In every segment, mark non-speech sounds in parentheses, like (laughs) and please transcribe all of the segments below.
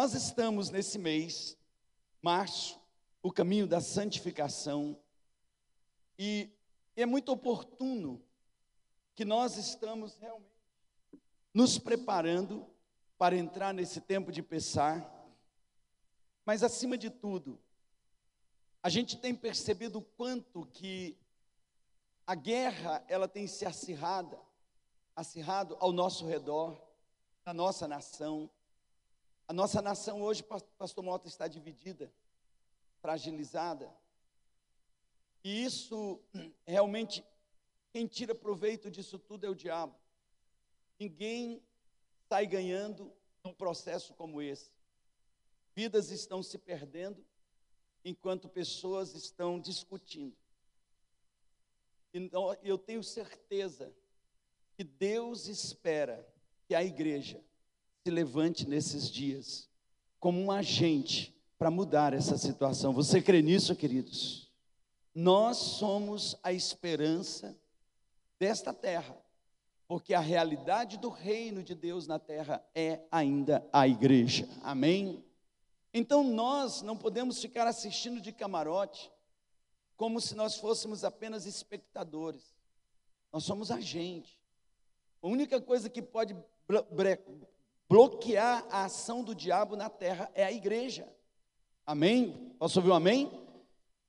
nós estamos nesse mês, março, o caminho da santificação, e é muito oportuno que nós estamos realmente nos preparando para entrar nesse tempo de pensar, mas acima de tudo, a gente tem percebido o quanto que a guerra ela tem se acirrada, acirrado ao nosso redor, na nossa nação. A nossa nação hoje, pastor Mota, está dividida, fragilizada. E isso (clears throat) realmente quem tira proveito disso tudo é o diabo. Ninguém sai ganhando num processo como esse. Vidas estão se perdendo enquanto pessoas estão discutindo. Então, eu tenho certeza que Deus espera que a igreja se levante nesses dias como um agente para mudar essa situação. Você crê nisso, queridos? Nós somos a esperança desta terra, porque a realidade do reino de Deus na terra é ainda a igreja. Amém? Então nós não podemos ficar assistindo de camarote como se nós fôssemos apenas espectadores. Nós somos agente. A única coisa que pode bloquear a ação do diabo na terra é a igreja. Amém? Posso ouvir um amém?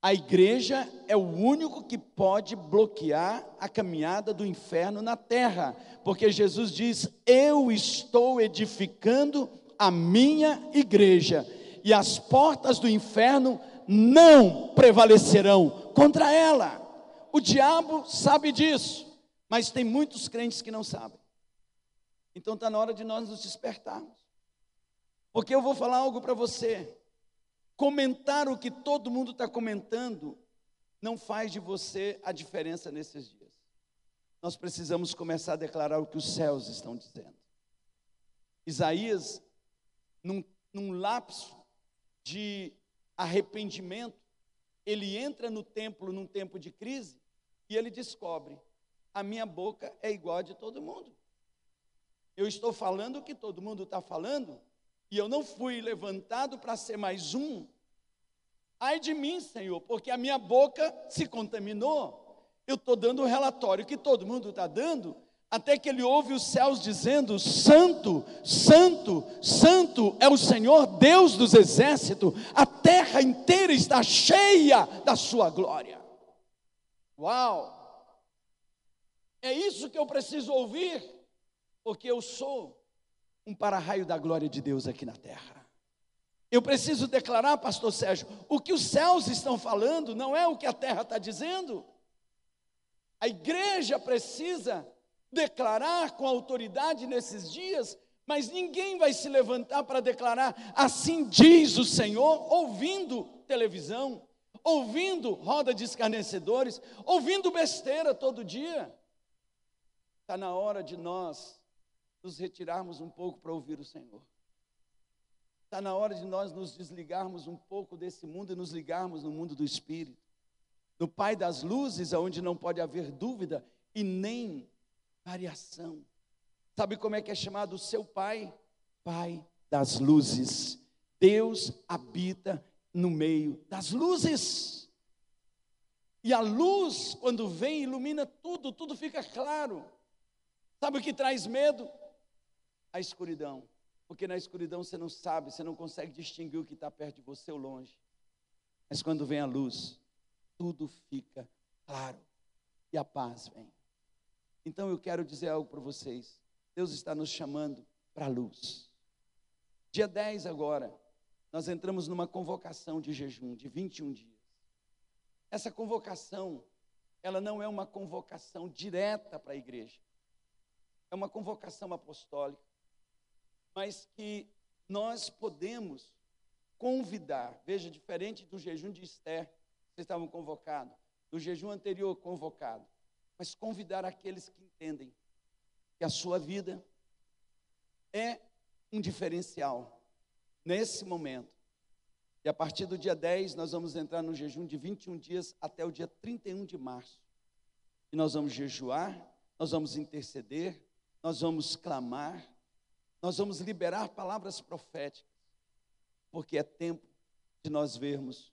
A igreja é o único que pode bloquear a caminhada do inferno na terra, porque Jesus diz: Eu estou edificando a minha igreja, e as portas do inferno não prevalecerão contra ela. O diabo sabe disso, mas tem muitos crentes que não sabem. Então está na hora de nós nos despertarmos, porque eu vou falar algo para você. Comentar o que todo mundo está comentando não faz de você a diferença nesses dias. Nós precisamos começar a declarar o que os céus estão dizendo. Isaías, num, num lapso de arrependimento, ele entra no templo num tempo de crise e ele descobre: a minha boca é igual a de todo mundo. Eu estou falando o que todo mundo está falando, e eu não fui levantado para ser mais um. Ai de mim, Senhor, porque a minha boca se contaminou. Eu estou dando o relatório que todo mundo está dando, até que ele ouve os céus dizendo: Santo, Santo, Santo é o Senhor Deus dos exércitos, a terra inteira está cheia da sua glória. Uau! É isso que eu preciso ouvir, porque eu sou um para-raio da glória de Deus aqui na terra. Eu preciso declarar, pastor Sérgio, o que os céus estão falando não é o que a terra está dizendo. A igreja precisa declarar com autoridade nesses dias, mas ninguém vai se levantar para declarar, assim diz o Senhor, ouvindo televisão, ouvindo roda de escarnecedores, ouvindo besteira todo dia. Está na hora de nós nos retirarmos um pouco para ouvir o Senhor. Está na hora de nós nos desligarmos um pouco desse mundo e nos ligarmos no mundo do Espírito. No Pai das luzes, onde não pode haver dúvida e nem variação. Sabe como é que é chamado o seu Pai? Pai das luzes. Deus habita no meio das luzes. E a luz, quando vem, ilumina tudo, tudo fica claro. Sabe o que traz medo? A escuridão. Porque na escuridão você não sabe, você não consegue distinguir o que está perto de você ou longe. Mas quando vem a luz, tudo fica claro e a paz vem. Então eu quero dizer algo para vocês. Deus está nos chamando para a luz. Dia 10 agora, nós entramos numa convocação de jejum de 21 dias. Essa convocação, ela não é uma convocação direta para a igreja. É uma convocação apostólica mas que nós podemos convidar, veja, diferente do jejum de Esther, vocês estavam convocados, do jejum anterior convocado, mas convidar aqueles que entendem que a sua vida é um diferencial nesse momento. E a partir do dia 10, nós vamos entrar no jejum de 21 dias até o dia 31 de março. E nós vamos jejuar, nós vamos interceder, nós vamos clamar, nós vamos liberar palavras proféticas. porque é tempo de nós vermos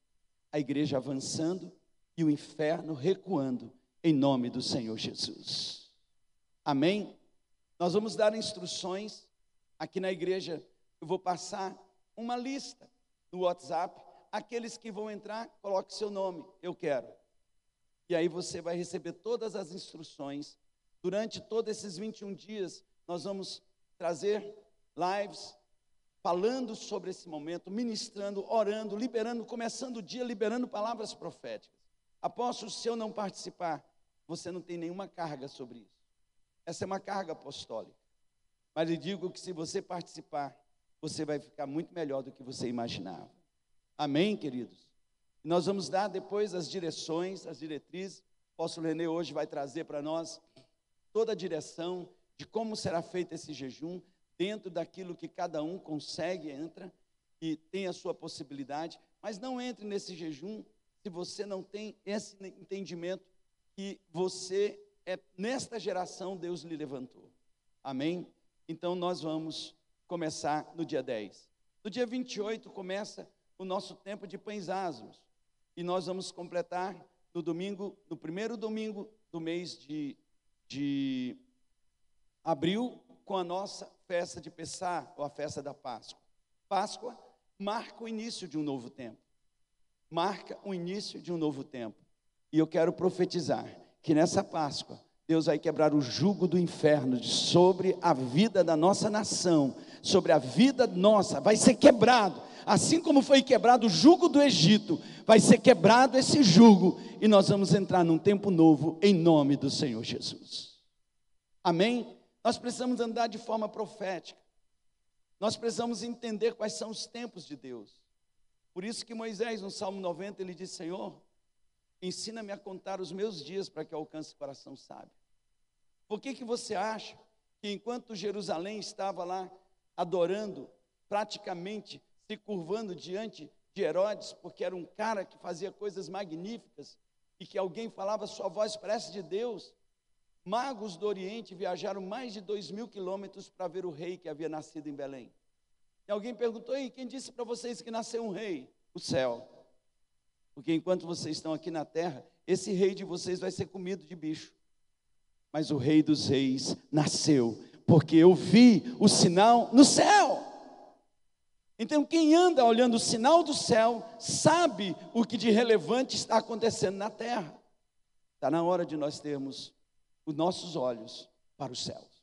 a igreja avançando e o inferno recuando em nome do Senhor Jesus. Amém? Nós vamos dar instruções aqui na igreja. Eu vou passar uma lista no WhatsApp. Aqueles que vão entrar, coloque seu nome, eu quero. E aí você vai receber todas as instruções. Durante todos esses 21 dias, nós vamos trazer lives falando sobre esse momento, ministrando, orando, liberando, começando o dia liberando palavras proféticas. Apóstolo, se eu não participar, você não tem nenhuma carga sobre isso. Essa é uma carga apostólica. Mas lhe digo que se você participar, você vai ficar muito melhor do que você imaginava. Amém, queridos? Nós vamos dar depois as direções, as diretrizes. O apóstolo Renê hoje vai trazer para nós toda a direção de como será feito esse jejum, dentro daquilo que cada um consegue, entra e tem a sua possibilidade, mas não entre nesse jejum se você não tem esse entendimento que você é nesta geração Deus lhe levantou. Amém? Então nós vamos começar no dia 10. No dia 28 começa o nosso tempo de pães asmos. E nós vamos completar no domingo, no primeiro domingo do mês de, de abril, com a nossa festa de Pessá, ou a festa da Páscoa. Páscoa marca o início de um novo tempo. Marca o início de um novo tempo. E eu quero profetizar que nessa Páscoa, Deus vai quebrar o jugo do inferno sobre a vida da nossa nação, sobre a vida nossa, vai ser quebrado. Assim como foi quebrado o jugo do Egito, vai ser quebrado esse jugo e nós vamos entrar num tempo novo em nome do Senhor Jesus. Amém? Nós precisamos andar de forma profética. Nós precisamos entender quais são os tempos de Deus. Por isso que Moisés, no Salmo 90, ele diz: Senhor, Ensina-me a contar os meus dias para que eu alcance o coração sábio. Por que, que você acha que enquanto Jerusalém estava lá adorando, praticamente se curvando diante de Herodes, porque era um cara que fazia coisas magníficas e que alguém falava, sua voz parece de Deus, magos do Oriente viajaram mais de dois mil quilômetros para ver o rei que havia nascido em Belém. E alguém perguntou: Ei, quem disse para vocês que nasceu um rei? O céu. Porque enquanto vocês estão aqui na terra, esse rei de vocês vai ser comido de bicho. Mas o rei dos reis nasceu, porque eu vi o sinal no céu. Então, quem anda olhando o sinal do céu, sabe o que de relevante está acontecendo na terra. Está na hora de nós termos os nossos olhos para os céus.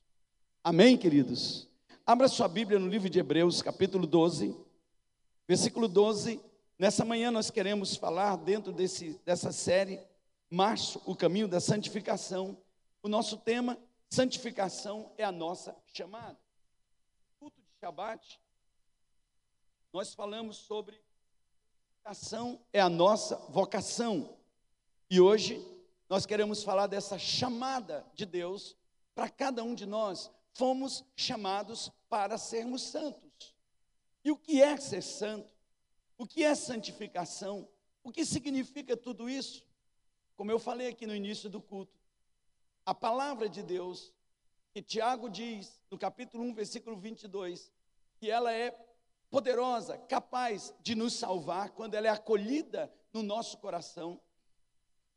Amém, queridos? Abra sua Bíblia no livro de Hebreus, capítulo 12, versículo 12 Nessa manhã nós queremos falar dentro desse, dessa série, Março, o caminho da santificação. O nosso tema, santificação, é a nossa chamada. Culto de Shabat, nós falamos sobre santificação é a nossa vocação. E hoje nós queremos falar dessa chamada de Deus para cada um de nós. Fomos chamados para sermos santos. E o que é ser santo? O que é santificação? O que significa tudo isso? Como eu falei aqui no início do culto, a palavra de Deus, que Tiago diz no capítulo 1, versículo 22, que ela é poderosa, capaz de nos salvar quando ela é acolhida no nosso coração.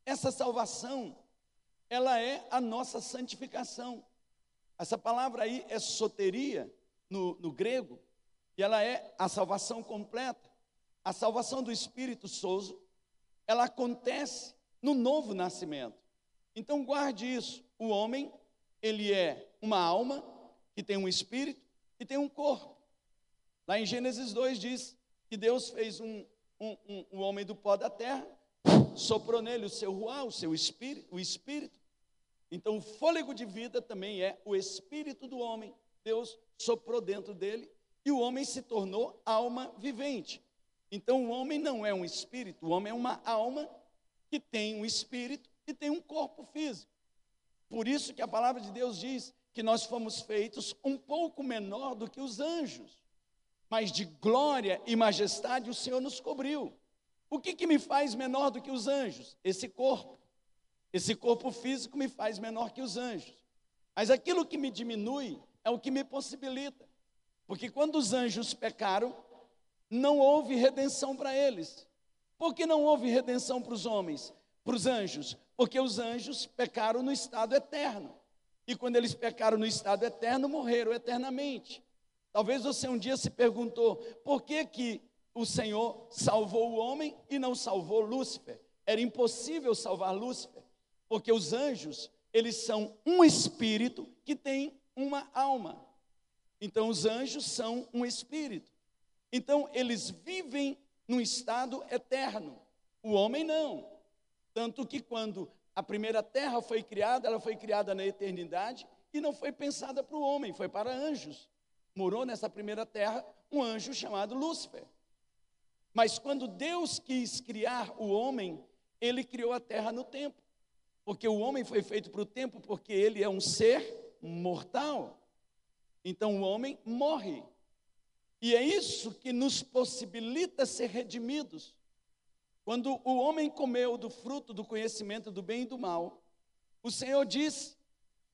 Essa salvação, ela é a nossa santificação. Essa palavra aí é soteria no, no grego, e ela é a salvação completa. A salvação do espírito soso, ela acontece no novo nascimento. Então guarde isso. O homem, ele é uma alma que tem um espírito e tem um corpo. Lá em Gênesis 2 diz que Deus fez um, um, um, um homem do pó da terra, soprou nele o seu ruá, o seu espírito, o espírito. Então o fôlego de vida também é o espírito do homem. Deus soprou dentro dele e o homem se tornou alma vivente. Então o homem não é um espírito, o homem é uma alma que tem um espírito e tem um corpo físico. Por isso que a palavra de Deus diz que nós fomos feitos um pouco menor do que os anjos, mas de glória e majestade o Senhor nos cobriu. O que, que me faz menor do que os anjos? Esse corpo. Esse corpo físico me faz menor que os anjos. Mas aquilo que me diminui é o que me possibilita. Porque quando os anjos pecaram, não houve redenção para eles. Por que não houve redenção para os homens, para os anjos? Porque os anjos pecaram no estado eterno. E quando eles pecaram no estado eterno, morreram eternamente. Talvez você um dia se perguntou: por que, que o Senhor salvou o homem e não salvou Lúcifer? Era impossível salvar Lúcifer, porque os anjos, eles são um espírito que tem uma alma. Então, os anjos são um espírito. Então, eles vivem num estado eterno. O homem não. Tanto que quando a primeira terra foi criada, ela foi criada na eternidade e não foi pensada para o homem, foi para anjos. Morou nessa primeira terra um anjo chamado Lúcifer. Mas quando Deus quis criar o homem, ele criou a terra no tempo. Porque o homem foi feito para o tempo, porque ele é um ser mortal. Então o homem morre. E é isso que nos possibilita ser redimidos. Quando o homem comeu do fruto do conhecimento do bem e do mal, o Senhor diz: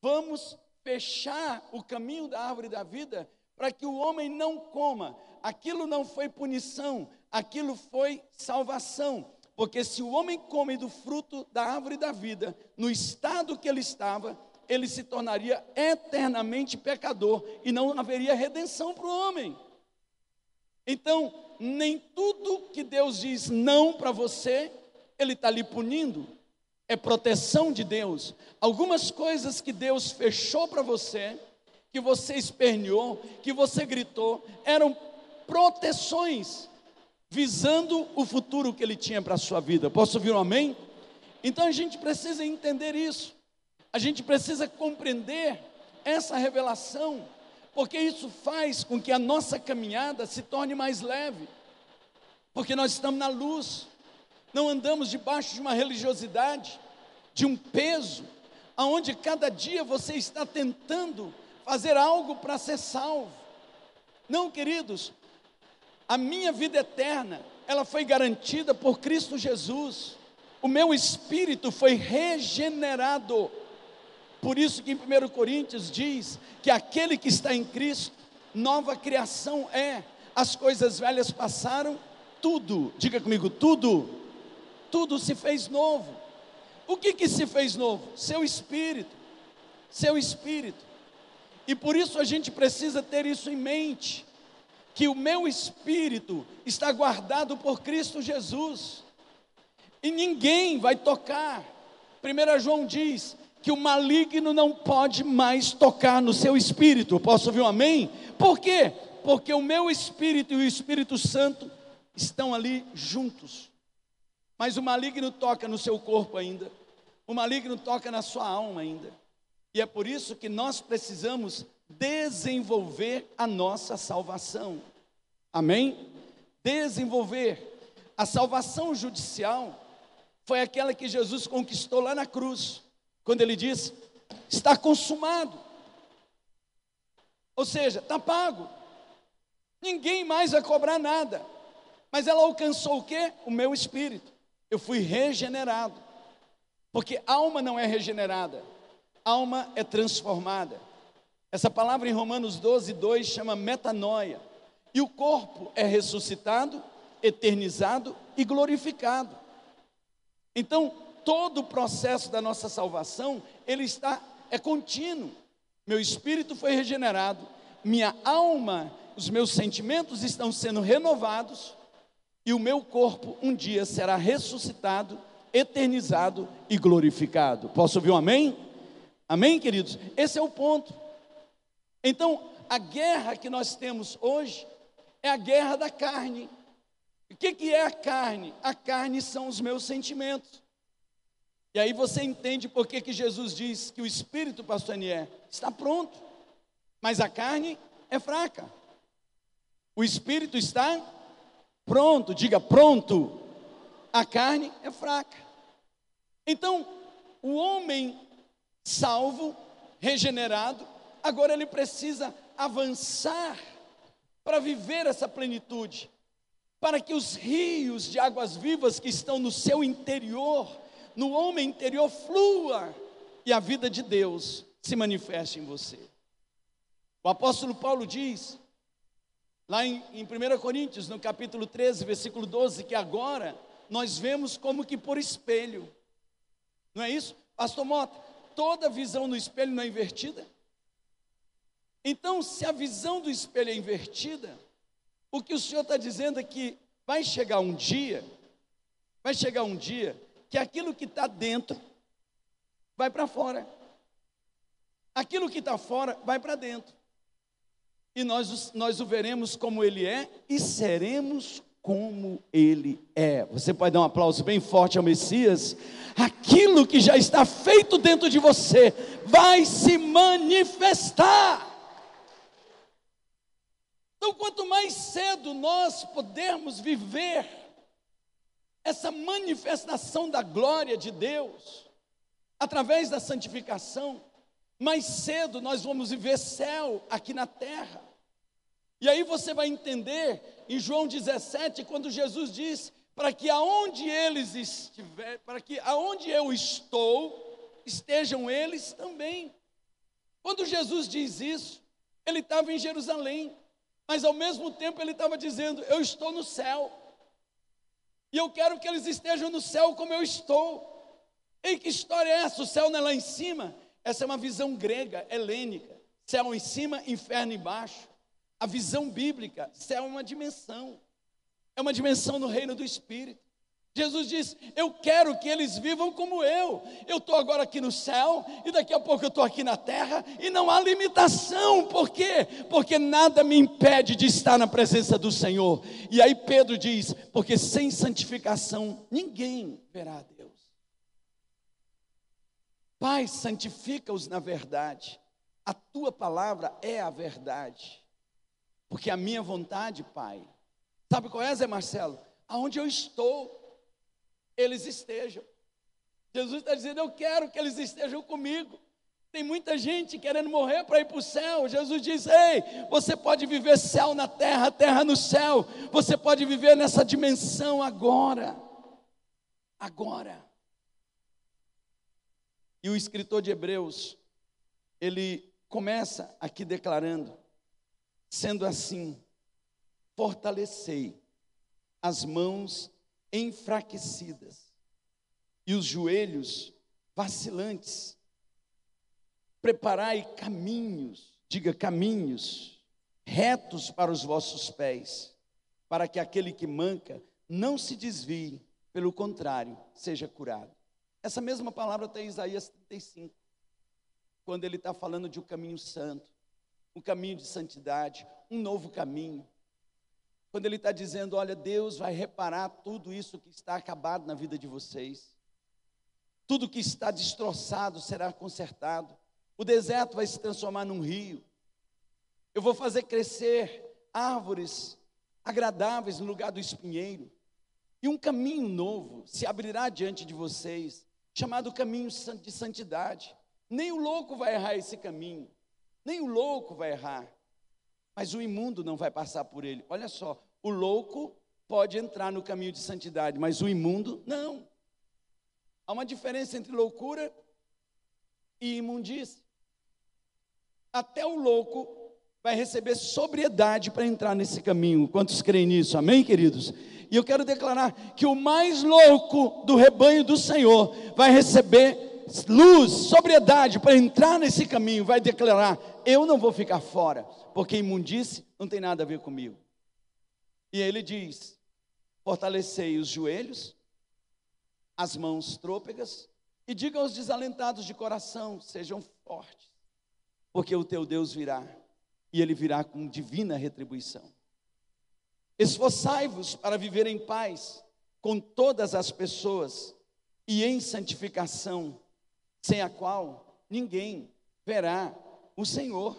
vamos fechar o caminho da árvore da vida para que o homem não coma. Aquilo não foi punição, aquilo foi salvação. Porque se o homem come do fruto da árvore da vida, no estado que ele estava, ele se tornaria eternamente pecador e não haveria redenção para o homem. Então, nem tudo que Deus diz não para você, Ele está lhe punindo. É proteção de Deus. Algumas coisas que Deus fechou para você, que você esperneou, que você gritou, eram proteções, visando o futuro que Ele tinha para a sua vida. Posso ouvir um amém? Então a gente precisa entender isso. A gente precisa compreender essa revelação porque isso faz com que a nossa caminhada se torne mais leve, porque nós estamos na luz, não andamos debaixo de uma religiosidade, de um peso, aonde cada dia você está tentando fazer algo para ser salvo. Não, queridos, a minha vida eterna, ela foi garantida por Cristo Jesus. O meu espírito foi regenerado. Por isso que em 1 Coríntios diz que aquele que está em Cristo, nova criação é. As coisas velhas passaram, tudo, diga comigo, tudo, tudo se fez novo. O que que se fez novo? Seu espírito, seu espírito. E por isso a gente precisa ter isso em mente, que o meu espírito está guardado por Cristo Jesus. E ninguém vai tocar. 1 João diz: que o maligno não pode mais tocar no seu espírito. Posso ouvir um amém? Por quê? Porque o meu espírito e o Espírito Santo estão ali juntos. Mas o maligno toca no seu corpo ainda. O maligno toca na sua alma ainda. E é por isso que nós precisamos desenvolver a nossa salvação. Amém? Desenvolver. A salvação judicial foi aquela que Jesus conquistou lá na cruz quando ele diz: está consumado. Ou seja, está pago. Ninguém mais vai cobrar nada. Mas ela alcançou o quê? O meu espírito. Eu fui regenerado. Porque alma não é regenerada, alma é transformada. Essa palavra em Romanos 12, 2 chama metanoia. E o corpo é ressuscitado, eternizado e glorificado. Então, todo o processo da nossa salvação, ele está é contínuo. Meu espírito foi regenerado, minha alma, os meus sentimentos estão sendo renovados e o meu corpo um dia será ressuscitado, eternizado e glorificado. Posso ouvir um amém? Amém, queridos? Esse é o ponto. Então, a guerra que nós temos hoje é a guerra da carne. O que, que é a carne? A carne são os meus sentimentos. E aí você entende por que, que Jesus diz que o espírito, pastor Anier, está pronto, mas a carne é fraca. O espírito está pronto, diga pronto. A carne é fraca. Então, o homem salvo, regenerado, agora ele precisa avançar para viver essa plenitude, para que os rios de águas vivas que estão no seu interior no homem interior flua e a vida de Deus se manifeste em você. O apóstolo Paulo diz Lá em, em 1 Coríntios, no capítulo 13, versículo 12, que agora nós vemos como que por espelho. Não é isso? Pastor Mota, toda visão no espelho não é invertida? Então, se a visão do espelho é invertida, o que o Senhor está dizendo é que vai chegar um dia, vai chegar um dia, que aquilo que está dentro vai para fora, aquilo que está fora vai para dentro, e nós, nós o veremos como ele é e seremos como ele é. Você pode dar um aplauso bem forte ao Messias? Aquilo que já está feito dentro de você vai se manifestar. Então, quanto mais cedo nós pudermos viver essa manifestação da glória de Deus, através da santificação, mais cedo nós vamos viver céu aqui na terra. E aí você vai entender em João 17, quando Jesus diz: para que aonde eles estiver, para que aonde eu estou, estejam eles também. Quando Jesus diz isso, ele estava em Jerusalém. Mas ao mesmo tempo ele estava dizendo: Eu estou no céu. E eu quero que eles estejam no céu como eu estou. E que história é essa? O céu não é lá em cima? Essa é uma visão grega, helênica. Céu em cima, inferno embaixo. A visão bíblica, céu é uma dimensão. É uma dimensão no reino do Espírito. Jesus diz: Eu quero que eles vivam como eu. Eu estou agora aqui no céu e daqui a pouco eu estou aqui na terra e não há limitação. Por quê? Porque nada me impede de estar na presença do Senhor. E aí Pedro diz: Porque sem santificação ninguém verá a Deus. Pai, santifica-os na verdade. A tua palavra é a verdade. Porque a minha vontade, Pai, sabe qual é, Zé Marcelo? Aonde eu estou eles estejam. Jesus está dizendo: Eu quero que eles estejam comigo. Tem muita gente querendo morrer para ir para o céu. Jesus diz: Ei, você pode viver céu na terra, terra no céu. Você pode viver nessa dimensão agora. Agora. E o escritor de Hebreus, ele começa aqui declarando: sendo assim, fortalecei as mãos enfraquecidas e os joelhos vacilantes. Preparai caminhos, diga caminhos, retos para os vossos pés, para que aquele que manca não se desvie, pelo contrário, seja curado. Essa mesma palavra está em Isaías 35, quando ele está falando de um caminho santo, um caminho de santidade, um novo caminho. Quando ele está dizendo: Olha, Deus vai reparar tudo isso que está acabado na vida de vocês, tudo que está destroçado será consertado, o deserto vai se transformar num rio, eu vou fazer crescer árvores agradáveis no lugar do espinheiro, e um caminho novo se abrirá diante de vocês, chamado caminho de santidade. Nem o louco vai errar esse caminho, nem o louco vai errar mas o imundo não vai passar por ele. Olha só, o louco pode entrar no caminho de santidade, mas o imundo não. Há uma diferença entre loucura e imundície. Até o louco vai receber sobriedade para entrar nesse caminho. Quantos creem nisso? Amém, queridos? E eu quero declarar que o mais louco do rebanho do Senhor vai receber luz, sobriedade para entrar nesse caminho, vai declarar: eu não vou ficar fora, porque imundice não tem nada a ver comigo. E ele diz: fortalecei os joelhos, as mãos trôpegas, e diga aos desalentados de coração: sejam fortes, porque o teu Deus virá, e ele virá com divina retribuição. Esforçai-vos para viver em paz com todas as pessoas e em santificação, sem a qual ninguém verá o Senhor.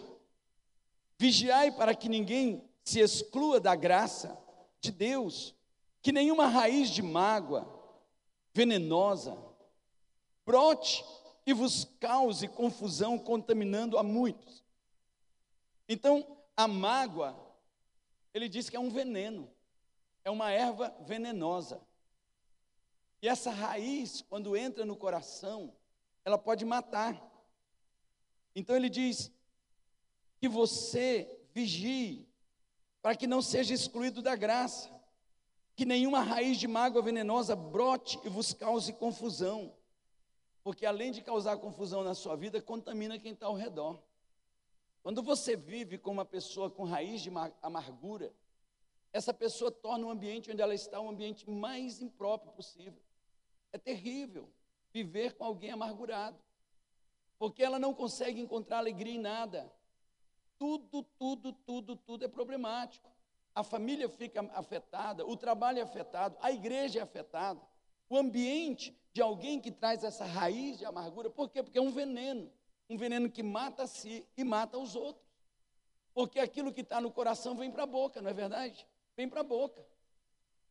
Vigiai para que ninguém se exclua da graça de Deus, que nenhuma raiz de mágoa venenosa brote e vos cause confusão, contaminando a muitos. Então, a mágoa, ele diz que é um veneno, é uma erva venenosa. E essa raiz, quando entra no coração, ela pode matar. Então ele diz que você vigie para que não seja excluído da graça, que nenhuma raiz de mágoa venenosa brote e vos cause confusão, porque além de causar confusão na sua vida, contamina quem está ao redor. Quando você vive com uma pessoa com raiz de amargura, essa pessoa torna o ambiente onde ela está um ambiente mais impróprio possível. É terrível viver com alguém amargurado, porque ela não consegue encontrar alegria em nada. Tudo, tudo, tudo, tudo é problemático. A família fica afetada, o trabalho é afetado, a igreja é afetada. O ambiente de alguém que traz essa raiz de amargura, por quê? Porque é um veneno, um veneno que mata a si e mata os outros. Porque aquilo que está no coração vem para a boca, não é verdade? Vem para a boca.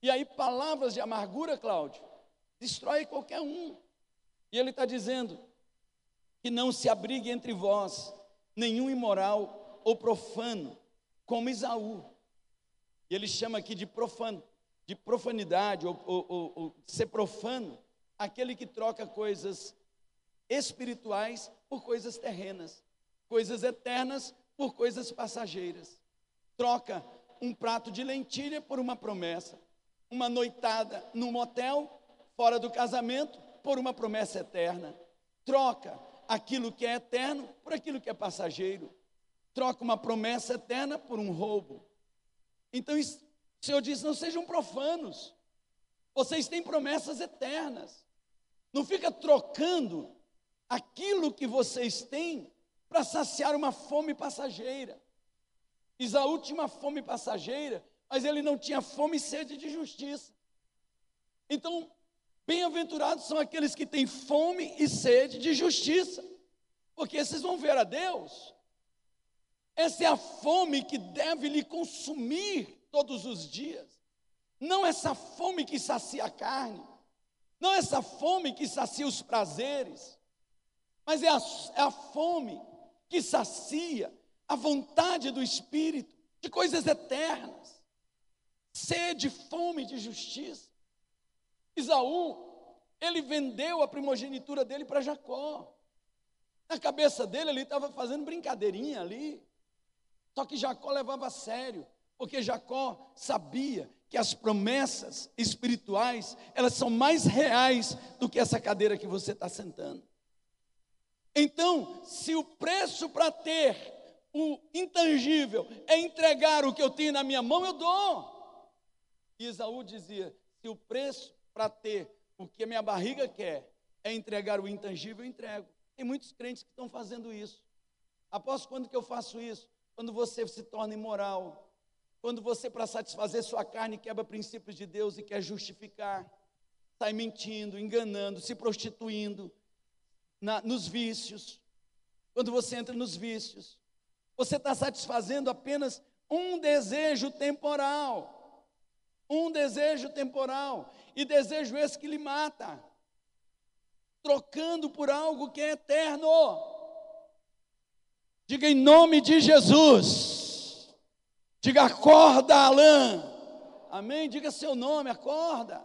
E aí, palavras de amargura, Cláudio, destrói qualquer um. E ele está dizendo que não se abrigue entre vós nenhum imoral ou profano, como Isaú. E ele chama aqui de profano, de profanidade, ou, ou, ou, ou ser profano, aquele que troca coisas espirituais por coisas terrenas, coisas eternas por coisas passageiras. Troca um prato de lentilha por uma promessa, uma noitada num motel, fora do casamento, por uma promessa eterna. Troca aquilo que é eterno por aquilo que é passageiro. Troca uma promessa eterna por um roubo. Então, o Senhor diz: não sejam profanos. Vocês têm promessas eternas. Não fica trocando aquilo que vocês têm para saciar uma fome passageira. Isaú tinha uma fome passageira, mas ele não tinha fome e sede de justiça. Então, bem-aventurados são aqueles que têm fome e sede de justiça, porque esses vão ver a Deus. Essa é a fome que deve lhe consumir todos os dias. Não essa fome que sacia a carne, não essa fome que sacia os prazeres, mas é a, é a fome que sacia a vontade do Espírito, de coisas eternas, sede, fome de justiça. Isaú, ele vendeu a primogenitura dele para Jacó. Na cabeça dele, ele estava fazendo brincadeirinha ali. Só que Jacó levava a sério, porque Jacó sabia que as promessas espirituais, elas são mais reais do que essa cadeira que você está sentando. Então, se o preço para ter o intangível é entregar o que eu tenho na minha mão, eu dou. E Isaú dizia: se o preço para ter o que minha barriga quer é entregar o intangível, eu entrego. Tem muitos crentes que estão fazendo isso. Após quando que eu faço isso? Quando você se torna imoral, quando você, para satisfazer sua carne, quebra princípios de Deus e quer justificar, sai mentindo, enganando, se prostituindo, na, nos vícios. Quando você entra nos vícios, você está satisfazendo apenas um desejo temporal. Um desejo temporal. E desejo esse que lhe mata. Trocando por algo que é eterno. Diga em nome de Jesus. Diga acorda, Alain. Amém? Diga seu nome, acorda.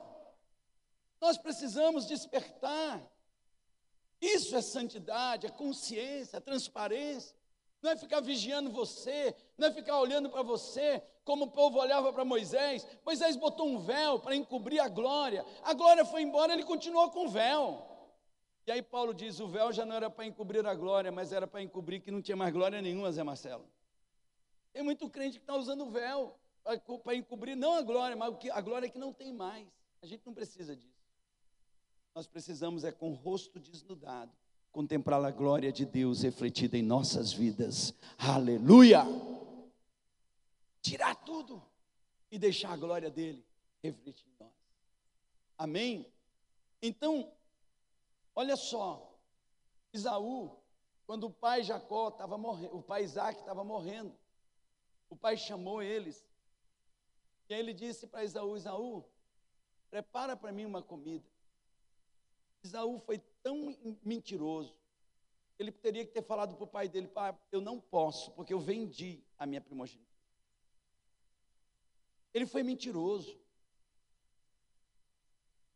Nós precisamos despertar. Isso é santidade, é consciência, é transparência não é ficar vigiando você, não é ficar olhando para você, como o povo olhava para Moisés. Moisés botou um véu para encobrir a glória, a glória foi embora, ele continuou com o véu. E aí Paulo diz: o véu já não era para encobrir a glória, mas era para encobrir que não tinha mais glória nenhuma, Zé Marcelo. Tem muito crente que está usando o véu para encobrir não a glória, mas a glória que não tem mais. A gente não precisa disso. Nós precisamos é com o rosto desnudado contemplar a glória de Deus refletida em nossas vidas. Aleluia! Tirar tudo e deixar a glória dele refletir em nós. Amém? Então, olha só, Isaú, quando o pai Jacó estava morrendo, o pai Isaac estava morrendo, o pai chamou eles, e aí ele disse para Isaú: Isaú, prepara para mim uma comida. Isaú foi tão mentiroso. Ele teria que ter falado para o pai dele: pai, eu não posso, porque eu vendi a minha primogênita. Ele foi mentiroso.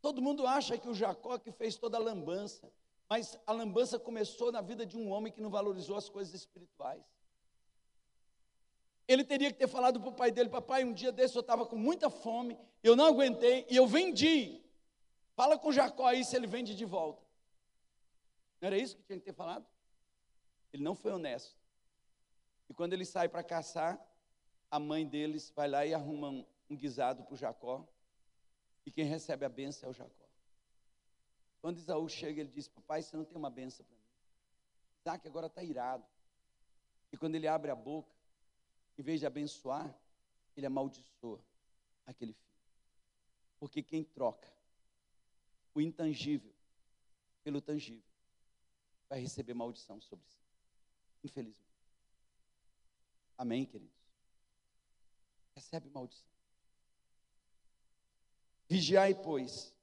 Todo mundo acha que o Jacó que fez toda a lambança, mas a lambança começou na vida de um homem que não valorizou as coisas espirituais. Ele teria que ter falado para o pai dele: Papai, um dia desse eu estava com muita fome, eu não aguentei e eu vendi. Fala com Jacó aí se ele vende de volta. Não era isso que tinha que ter falado? Ele não foi honesto. E quando ele sai para caçar, a mãe deles vai lá e arruma um, um guisado para o Jacó. E quem recebe a benção é o Jacó. Quando Isaú chega, ele diz: Papai, você não tem uma benção para mim. Isaac agora está irado. E quando ele abre a boca, em vez de abençoar, ele amaldiçoa aquele filho. Porque quem troca o intangível pelo tangível vai receber maldição sobre si. Infelizmente. Amém, queridos? Recebe maldição. Vigiai, pois,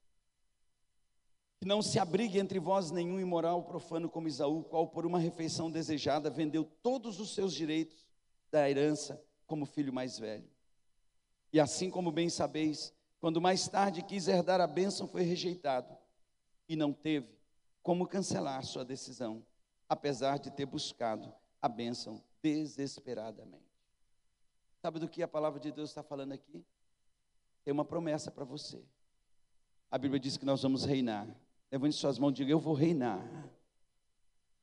que não se abrigue entre vós nenhum imoral profano como Isaú, qual por uma refeição desejada vendeu todos os seus direitos da herança como filho mais velho. E assim como bem sabeis, quando mais tarde quis herdar a bênção, foi rejeitado e não teve como cancelar sua decisão, apesar de ter buscado a bênção desesperadamente. Sabe do que a palavra de Deus está falando aqui? Tem uma promessa para você. A Bíblia diz que nós vamos reinar. Levante suas mãos e diga: Eu vou reinar.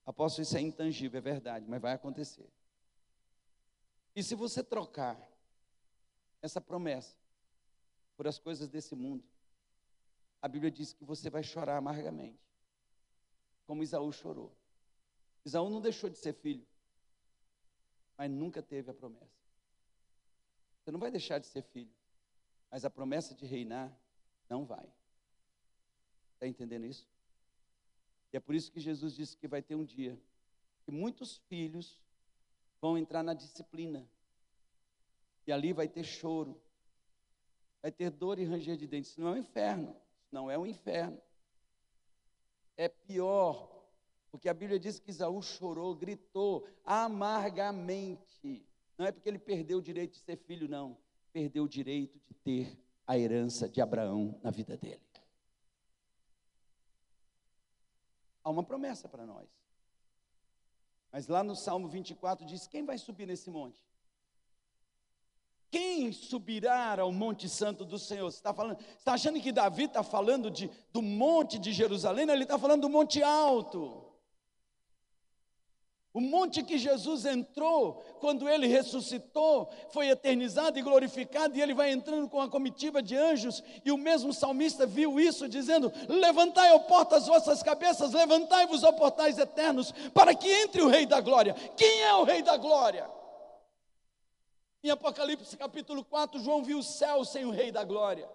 Apóstolo, isso é intangível, é verdade, mas vai acontecer. E se você trocar essa promessa por as coisas desse mundo, a Bíblia diz que você vai chorar amargamente, como Isaú chorou. Isaú não deixou de ser filho, mas nunca teve a promessa. Você não vai deixar de ser filho, mas a promessa de reinar não vai. Está entendendo isso? E é por isso que Jesus disse que vai ter um dia que muitos filhos vão entrar na disciplina. E ali vai ter choro, vai ter dor e ranger de dentes. Isso não é um inferno, isso não é um inferno. É pior, porque a Bíblia diz que Isaú chorou, gritou amargamente. Não é porque ele perdeu o direito de ser filho, não. Perdeu o direito de ter a herança de Abraão na vida dele. Há uma promessa para nós. Mas lá no Salmo 24 diz: Quem vai subir nesse monte? Quem subirá ao Monte Santo do Senhor? Você está falando, está achando que Davi está falando de, do monte de Jerusalém? Não, ele está falando do monte alto. O monte que Jesus entrou, quando ele ressuscitou, foi eternizado e glorificado, e ele vai entrando com a comitiva de anjos, e o mesmo salmista viu isso, dizendo: Levantai, ó portas, vossas cabeças, levantai-vos, ó portais eternos, para que entre o Rei da Glória. Quem é o Rei da Glória? Em Apocalipse capítulo 4, João viu o céu sem o Rei da Glória.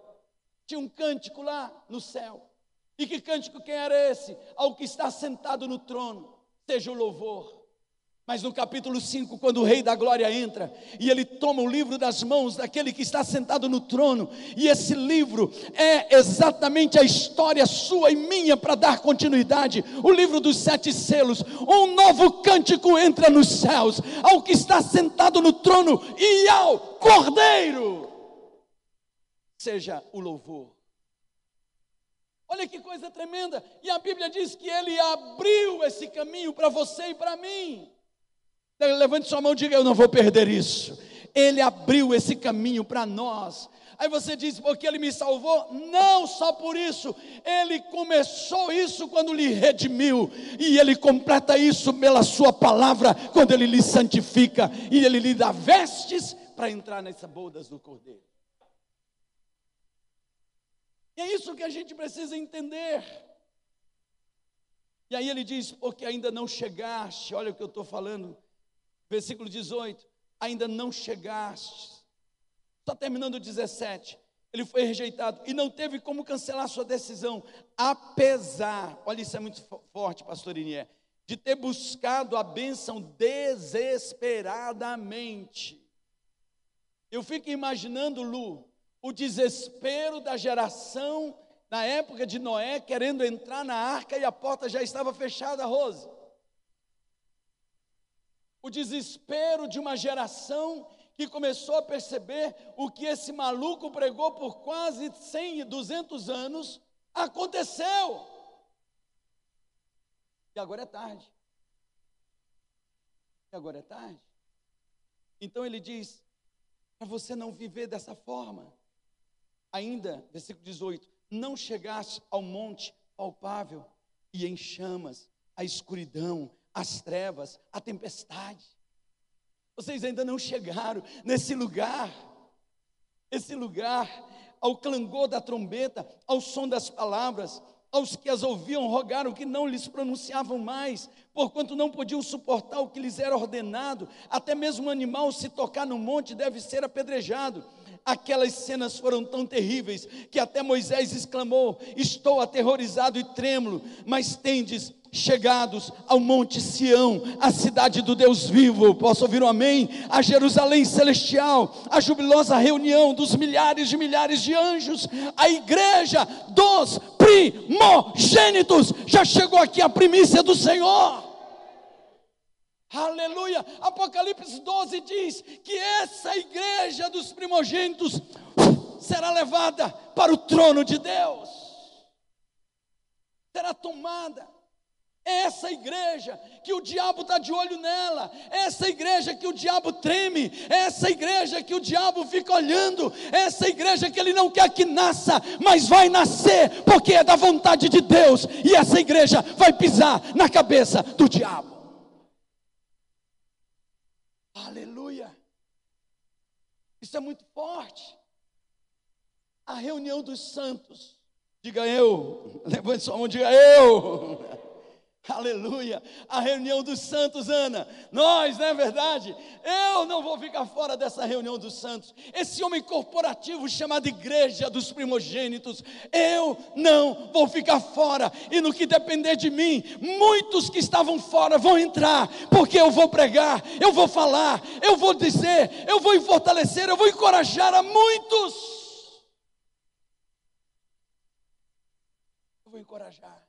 Tinha um cântico lá no céu. E que cântico quem era esse? Ao que está sentado no trono, seja o louvor mas no capítulo 5, quando o Rei da Glória entra e ele toma o livro das mãos daquele que está sentado no trono, e esse livro é exatamente a história sua e minha para dar continuidade o livro dos sete selos. Um novo cântico entra nos céus ao que está sentado no trono e ao Cordeiro. Seja o louvor. Olha que coisa tremenda, e a Bíblia diz que ele abriu esse caminho para você e para mim. Levante sua mão e diga: Eu não vou perder isso. Ele abriu esse caminho para nós. Aí você diz, porque ele me salvou? Não só por isso, ele começou isso quando lhe redimiu, e ele completa isso pela sua palavra, quando ele lhe santifica, e ele lhe dá vestes para entrar nessas bodas do cordeiro. E é isso que a gente precisa entender. E aí ele diz, porque ainda não chegaste, olha o que eu estou falando, Versículo 18: Ainda não chegaste. Só terminando o 17. Ele foi rejeitado e não teve como cancelar sua decisão, apesar, olha, isso é muito forte, pastor Inier, de ter buscado a bênção desesperadamente. Eu fico imaginando, Lu, o desespero da geração na época de Noé, querendo entrar na arca e a porta já estava fechada, Rose o desespero de uma geração que começou a perceber o que esse maluco pregou por quase 100 e 200 anos aconteceu. E agora é tarde. E agora é tarde. Então ele diz: para você não viver dessa forma. Ainda, versículo 18: não chegaste ao monte palpável e em chamas, a escuridão, as trevas, a tempestade. Vocês ainda não chegaram nesse lugar, esse lugar, ao clangor da trombeta, ao som das palavras, aos que as ouviam rogaram que não lhes pronunciavam mais, porquanto não podiam suportar o que lhes era ordenado, até mesmo um animal se tocar no monte deve ser apedrejado. Aquelas cenas foram tão terríveis que até Moisés exclamou: Estou aterrorizado e trêmulo, mas tendes chegados ao Monte Sião, a cidade do Deus vivo. Posso ouvir um amém? A Jerusalém celestial, a jubilosa reunião dos milhares de milhares de anjos, a igreja dos primogênitos. Já chegou aqui a primícia do Senhor. Aleluia! Apocalipse 12 diz que essa igreja dos primogênitos será levada para o trono de Deus, será tomada. Essa igreja que o diabo está de olho nela, essa igreja que o diabo treme, essa igreja que o diabo fica olhando, essa igreja que ele não quer que nasça, mas vai nascer, porque é da vontade de Deus, e essa igreja vai pisar na cabeça do diabo. Aleluia! Isso é muito forte. A reunião dos santos, diga eu, levante sua mão, diga eu. Aleluia. A reunião dos santos, Ana. Nós, não é verdade? Eu não vou ficar fora dessa reunião dos santos. Esse homem corporativo chamado Igreja dos Primogênitos. Eu não vou ficar fora. E no que depender de mim, muitos que estavam fora vão entrar. Porque eu vou pregar, eu vou falar, eu vou dizer, eu vou fortalecer, eu vou encorajar a muitos. Eu vou encorajar.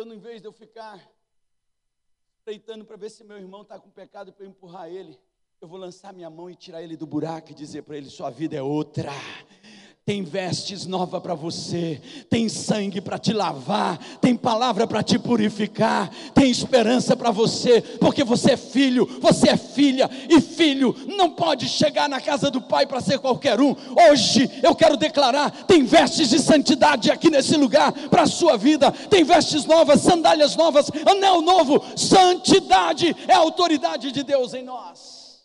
Eu, em vez de eu ficar espreitando para ver se meu irmão está com pecado para empurrar ele, eu vou lançar minha mão e tirar ele do buraco e dizer para ele: sua vida é outra tem vestes novas para você, tem sangue para te lavar, tem palavra para te purificar, tem esperança para você, porque você é filho, você é filha, e filho não pode chegar na casa do pai para ser qualquer um. Hoje eu quero declarar: tem vestes de santidade aqui nesse lugar para a sua vida, tem vestes novas, sandálias novas, anel novo, santidade é a autoridade de Deus em nós.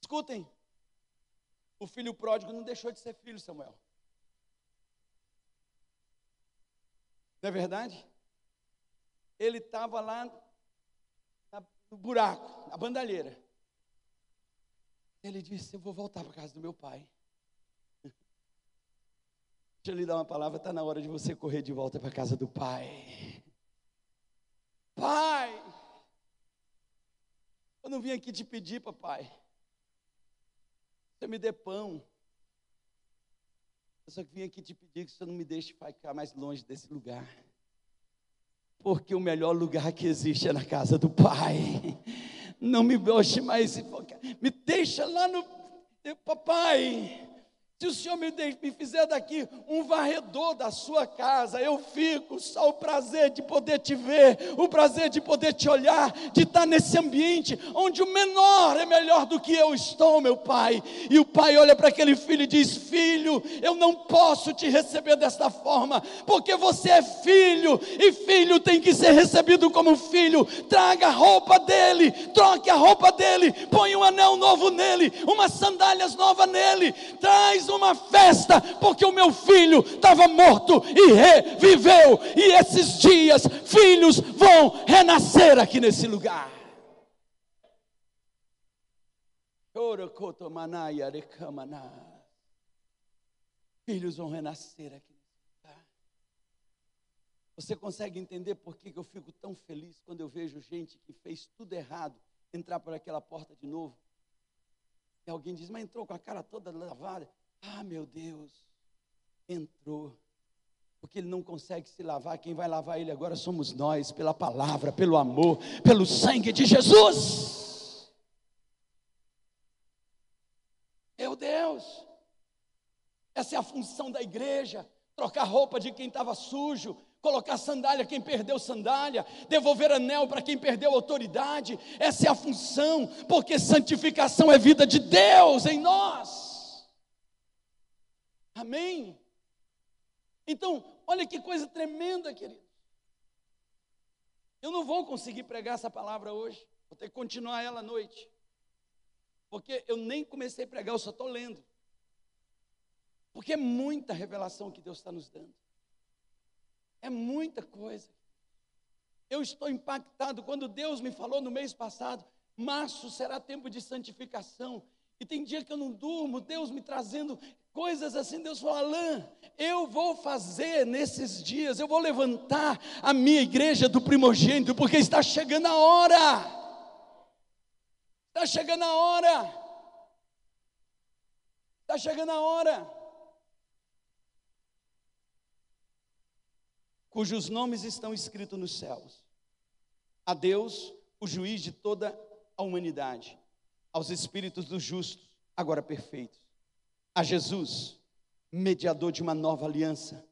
Escutem, o filho pródigo não deixou de ser filho, Samuel. Não é verdade? Ele estava lá no buraco, na bandalheira. Ele disse: Eu vou voltar para casa do meu pai. (laughs) Deixa eu lhe dar uma palavra, está na hora de você correr de volta para a casa do pai. Pai, eu não vim aqui te pedir, papai. Você me dê pão. Eu só vim aqui te pedir que você não me deixe ficar mais longe desse lugar. Porque o melhor lugar que existe é na casa do Pai. Não me deixe mais. Me deixa lá no. Papai, se o Senhor me, de, me fizer daqui um varredor da sua casa, eu fico só o prazer de poder te ver, o prazer de poder te olhar, de estar nesse ambiente onde o menor é melhor do que eu estou, meu pai. E o pai olha para aquele filho e diz: Filho, eu não posso te receber desta forma, porque você é filho, e filho tem que ser recebido como filho. Traga a roupa dele, troque a roupa dele, põe um anel novo nele, umas sandálias novas nele, traz uma festa, porque o meu filho estava morto e reviveu. E esses dias, filhos vão renascer aqui nesse lugar. Filhos vão renascer aqui. Você consegue entender por que eu fico tão feliz quando eu vejo gente que fez tudo errado entrar por aquela porta de novo? E alguém diz, mas entrou com a cara toda lavada. Ah, meu Deus, entrou. Porque ele não consegue se lavar, quem vai lavar ele agora somos nós, pela palavra, pelo amor, pelo sangue de Jesus. Meu Deus, essa é a função da igreja: trocar roupa de quem estava sujo, colocar sandália quem perdeu sandália, devolver anel para quem perdeu autoridade. Essa é a função, porque santificação é vida de Deus em nós. Amém? Então, olha que coisa tremenda, querido. Eu não vou conseguir pregar essa palavra hoje, vou ter que continuar ela à noite, porque eu nem comecei a pregar, eu só estou lendo. Porque é muita revelação que Deus está nos dando. É muita coisa. Eu estou impactado quando Deus me falou no mês passado: março será tempo de santificação. E tem dia que eu não durmo, Deus me trazendo coisas assim. Deus falou: Alain, eu vou fazer nesses dias, eu vou levantar a minha igreja do primogênito, porque está chegando a hora. Está chegando a hora. Está chegando a hora. cujos nomes estão escritos nos céus. A Deus, o juiz de toda a humanidade, aos espíritos dos justos, agora perfeitos. A Jesus, mediador de uma nova aliança,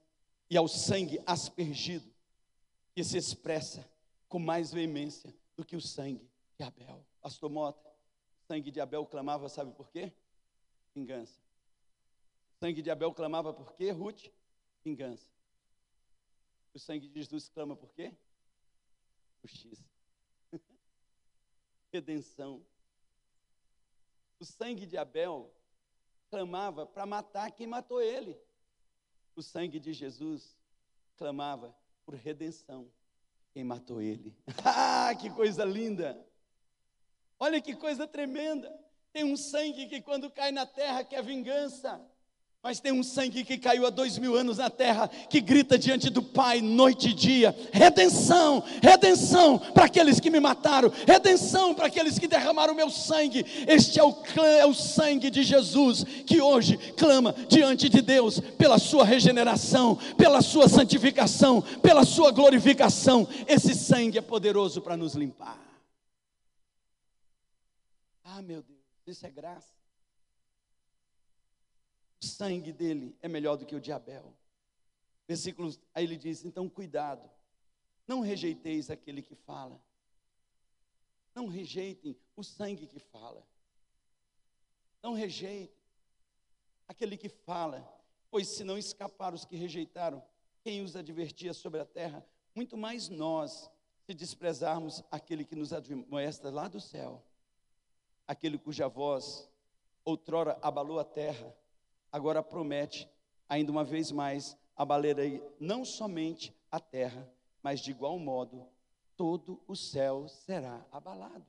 e ao sangue aspergido, que se expressa com mais veemência do que o sangue de Abel. Pastor Mota, o sangue de Abel clamava, sabe por quê? Vingança. O sangue de Abel clamava por quê, Ruth? Vingança. O sangue de Jesus clama por quê? Justiça. (laughs) Redenção. O sangue de Abel clamava para matar quem matou ele. O sangue de Jesus clamava por redenção quem matou ele. (laughs) ah, que coisa linda! Olha que coisa tremenda. Tem um sangue que quando cai na terra quer vingança. Mas tem um sangue que caiu há dois mil anos na terra, que grita diante do Pai, noite e dia: redenção, redenção para aqueles que me mataram, redenção para aqueles que derramaram o meu sangue. Este é o, é o sangue de Jesus, que hoje clama diante de Deus pela sua regeneração, pela sua santificação, pela sua glorificação. Esse sangue é poderoso para nos limpar. Ah, meu Deus, isso é graça. O sangue dele é melhor do que o de Abel. Versículos, aí ele diz: então cuidado, não rejeiteis aquele que fala. Não rejeitem o sangue que fala. Não rejeitem aquele que fala, pois se não escaparam os que rejeitaram, quem os advertia sobre a terra, muito mais nós, se desprezarmos aquele que nos admoesta lá do céu, aquele cuja voz outrora abalou a terra, agora promete, ainda uma vez mais, abalarei não somente a terra, mas de igual modo todo o céu será abalado.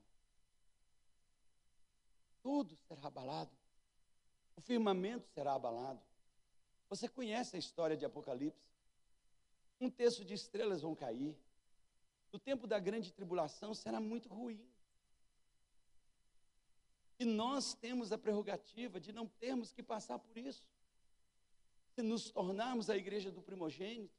Tudo será abalado. O firmamento será abalado. Você conhece a história de Apocalipse? Um terço de estrelas vão cair. O tempo da grande tribulação será muito ruim. E nós temos a prerrogativa de não termos que passar por isso. Se nos tornarmos a igreja do primogênito,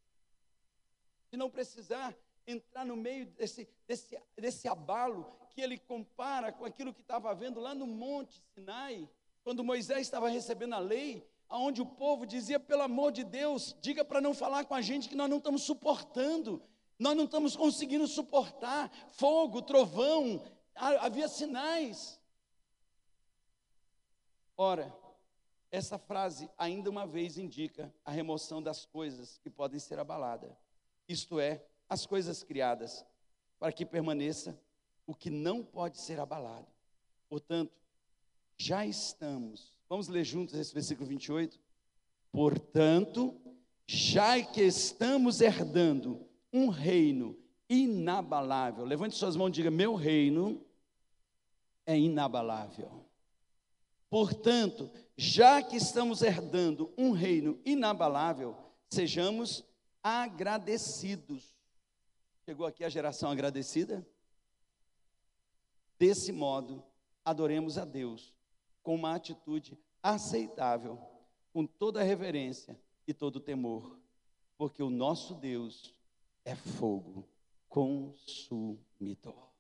de não precisar entrar no meio desse, desse, desse abalo que ele compara com aquilo que estava havendo lá no Monte Sinai, quando Moisés estava recebendo a lei, aonde o povo dizia, pelo amor de Deus, diga para não falar com a gente que nós não estamos suportando, nós não estamos conseguindo suportar fogo, trovão, havia sinais. Ora, essa frase ainda uma vez indica a remoção das coisas que podem ser abaladas, isto é, as coisas criadas, para que permaneça o que não pode ser abalado. Portanto, já estamos, vamos ler juntos esse versículo 28? Portanto, já que estamos herdando um reino inabalável, levante suas mãos e diga: Meu reino é inabalável. Portanto, já que estamos herdando um reino inabalável, sejamos agradecidos. Chegou aqui a geração agradecida? Desse modo, adoremos a Deus com uma atitude aceitável, com toda reverência e todo temor, porque o nosso Deus é fogo consumidor.